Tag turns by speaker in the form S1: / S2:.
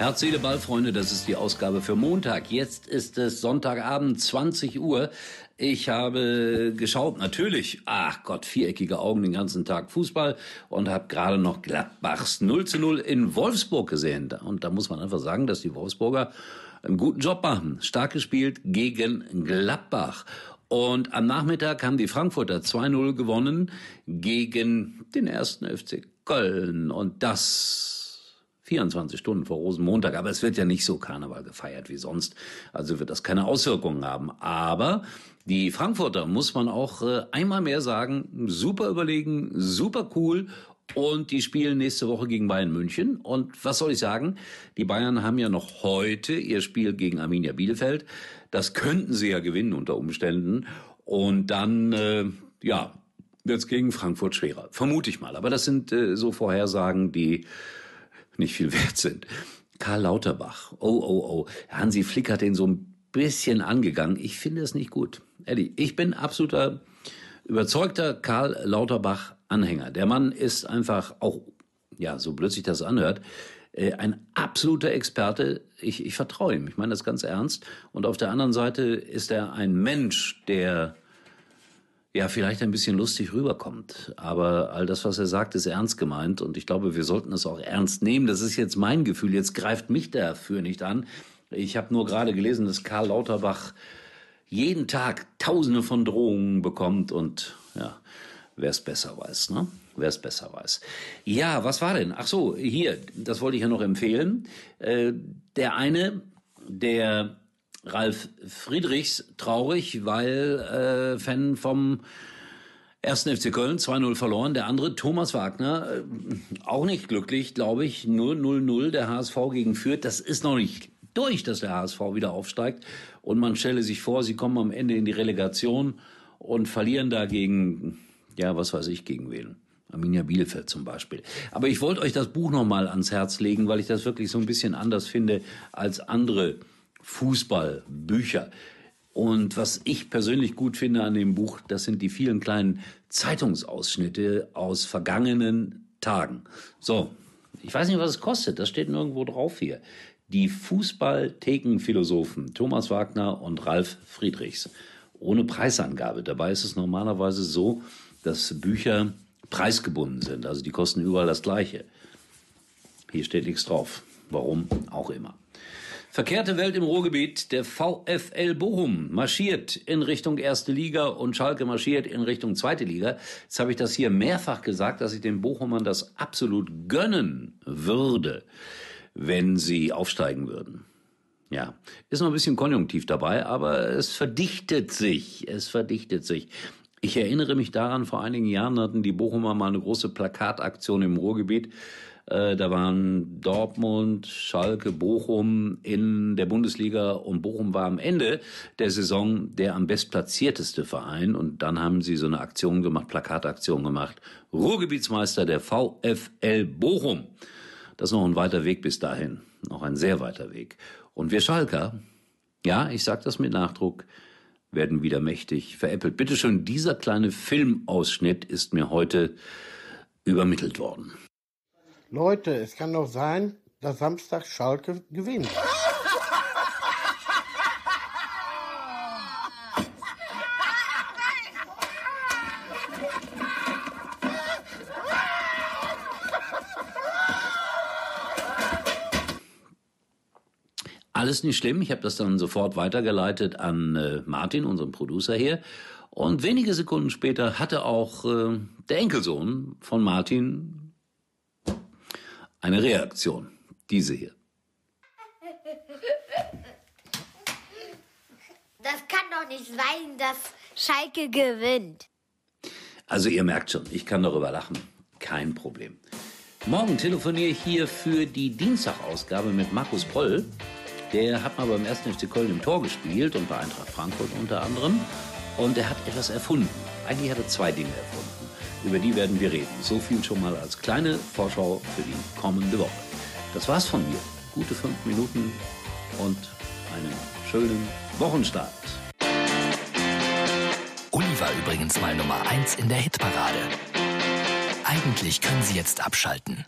S1: Herz, Seele, Ball, Freunde, das ist die Ausgabe für Montag. Jetzt ist es Sonntagabend, 20 Uhr. Ich habe geschaut, natürlich, ach Gott, viereckige Augen den ganzen Tag Fußball und habe gerade noch Gladbachs 0 zu 0 in Wolfsburg gesehen. Und da muss man einfach sagen, dass die Wolfsburger einen guten Job machen. Stark gespielt gegen Gladbach. Und am Nachmittag haben die Frankfurter 2-0 gewonnen gegen den ersten FC Köln. Und das 24 Stunden vor Rosenmontag. Aber es wird ja nicht so Karneval gefeiert wie sonst. Also wird das keine Auswirkungen haben. Aber die Frankfurter, muss man auch äh, einmal mehr sagen, super überlegen, super cool und die spielen nächste Woche gegen Bayern München. Und was soll ich sagen? Die Bayern haben ja noch heute ihr Spiel gegen Arminia Bielefeld. Das könnten sie ja gewinnen unter Umständen. Und dann, äh, ja, wird's gegen Frankfurt schwerer. Vermute ich mal. Aber das sind äh, so Vorhersagen, die nicht viel wert sind. Karl Lauterbach. Oh, oh, oh. Hansi Flick hat den so ein bisschen angegangen. Ich finde es nicht gut. Eddie, ich bin absoluter, überzeugter Karl Lauterbach Anhänger. Der Mann ist einfach auch, ja, so blöd sich das anhört, äh, ein absoluter Experte. Ich, ich vertraue ihm. Ich meine das ganz ernst. Und auf der anderen Seite ist er ein Mensch, der ja, vielleicht ein bisschen lustig rüberkommt. Aber all das, was er sagt, ist ernst gemeint. Und ich glaube, wir sollten es auch ernst nehmen. Das ist jetzt mein Gefühl. Jetzt greift mich dafür nicht an. Ich habe nur gerade gelesen, dass Karl Lauterbach jeden Tag Tausende von Drohungen bekommt. Und ja, wer es besser weiß, ne? Wer es besser weiß. Ja, was war denn? Ach so, hier, das wollte ich ja noch empfehlen. Äh, der eine, der Ralf Friedrichs traurig, weil äh, Fan vom ersten FC Köln 2-0 verloren. Der andere, Thomas Wagner, äh, auch nicht glücklich, glaube ich. Nur 0-0 der HSV gegen Fürth. Das ist noch nicht durch, dass der HSV wieder aufsteigt. Und man stelle sich vor, sie kommen am Ende in die Relegation und verlieren dagegen, ja, was weiß ich, gegen wen. Arminia Bielefeld zum Beispiel. Aber ich wollte euch das Buch nochmal ans Herz legen, weil ich das wirklich so ein bisschen anders finde als andere Fußballbücher. Und was ich persönlich gut finde an dem Buch, das sind die vielen kleinen Zeitungsausschnitte aus vergangenen Tagen. So, ich weiß nicht, was es kostet, das steht nirgendwo drauf hier. Die Fußballthekenphilosophen Thomas Wagner und Ralf Friedrichs. Ohne Preisangabe. Dabei ist es normalerweise so, dass Bücher preisgebunden sind. Also die kosten überall das Gleiche. Hier steht nichts drauf. Warum auch immer. Verkehrte Welt im Ruhrgebiet. Der VfL Bochum marschiert in Richtung erste Liga und Schalke marschiert in Richtung zweite Liga. Jetzt habe ich das hier mehrfach gesagt, dass ich den Bochumern das absolut gönnen würde, wenn sie aufsteigen würden. Ja, ist noch ein bisschen konjunktiv dabei, aber es verdichtet sich. Es verdichtet sich. Ich erinnere mich daran, vor einigen Jahren hatten die Bochumer mal eine große Plakataktion im Ruhrgebiet äh, da waren Dortmund, Schalke, Bochum in der Bundesliga und Bochum war am Ende der Saison der am bestplatzierteste Verein und dann haben sie so eine Aktion gemacht, Plakataktion gemacht. Ruhrgebietsmeister der VfL Bochum. Das ist noch ein weiter Weg bis dahin, noch ein sehr weiter Weg. Und wir Schalker, ja, ich sag das mit Nachdruck, werden wieder mächtig veräppelt. Bitte schön, dieser kleine Filmausschnitt ist mir heute übermittelt worden.
S2: Leute, es kann doch sein, dass Samstag Schalke gewinnt.
S1: Alles nicht schlimm. Ich habe das dann sofort weitergeleitet an äh, Martin, unseren Producer hier. Und wenige Sekunden später hatte auch äh, der Enkelsohn von Martin eine Reaktion. Diese hier.
S3: Das kann doch nicht sein, dass Schalke gewinnt.
S1: Also ihr merkt schon, ich kann darüber lachen. Kein Problem. Morgen telefoniere ich hier für die Dienstagausgabe mit Markus Poll. Der hat mal beim 1. FC Köln im Tor gespielt und bei Eintracht Frankfurt unter anderem. Und er hat etwas erfunden. Eigentlich hat er zwei Dinge erfunden. Über die werden wir reden. So viel schon mal als kleine Vorschau für die kommende Woche. Das war's von mir. Gute fünf Minuten und einen schönen Wochenstart.
S4: Uli war übrigens mal Nummer 1 in der Hitparade. Eigentlich können Sie jetzt abschalten.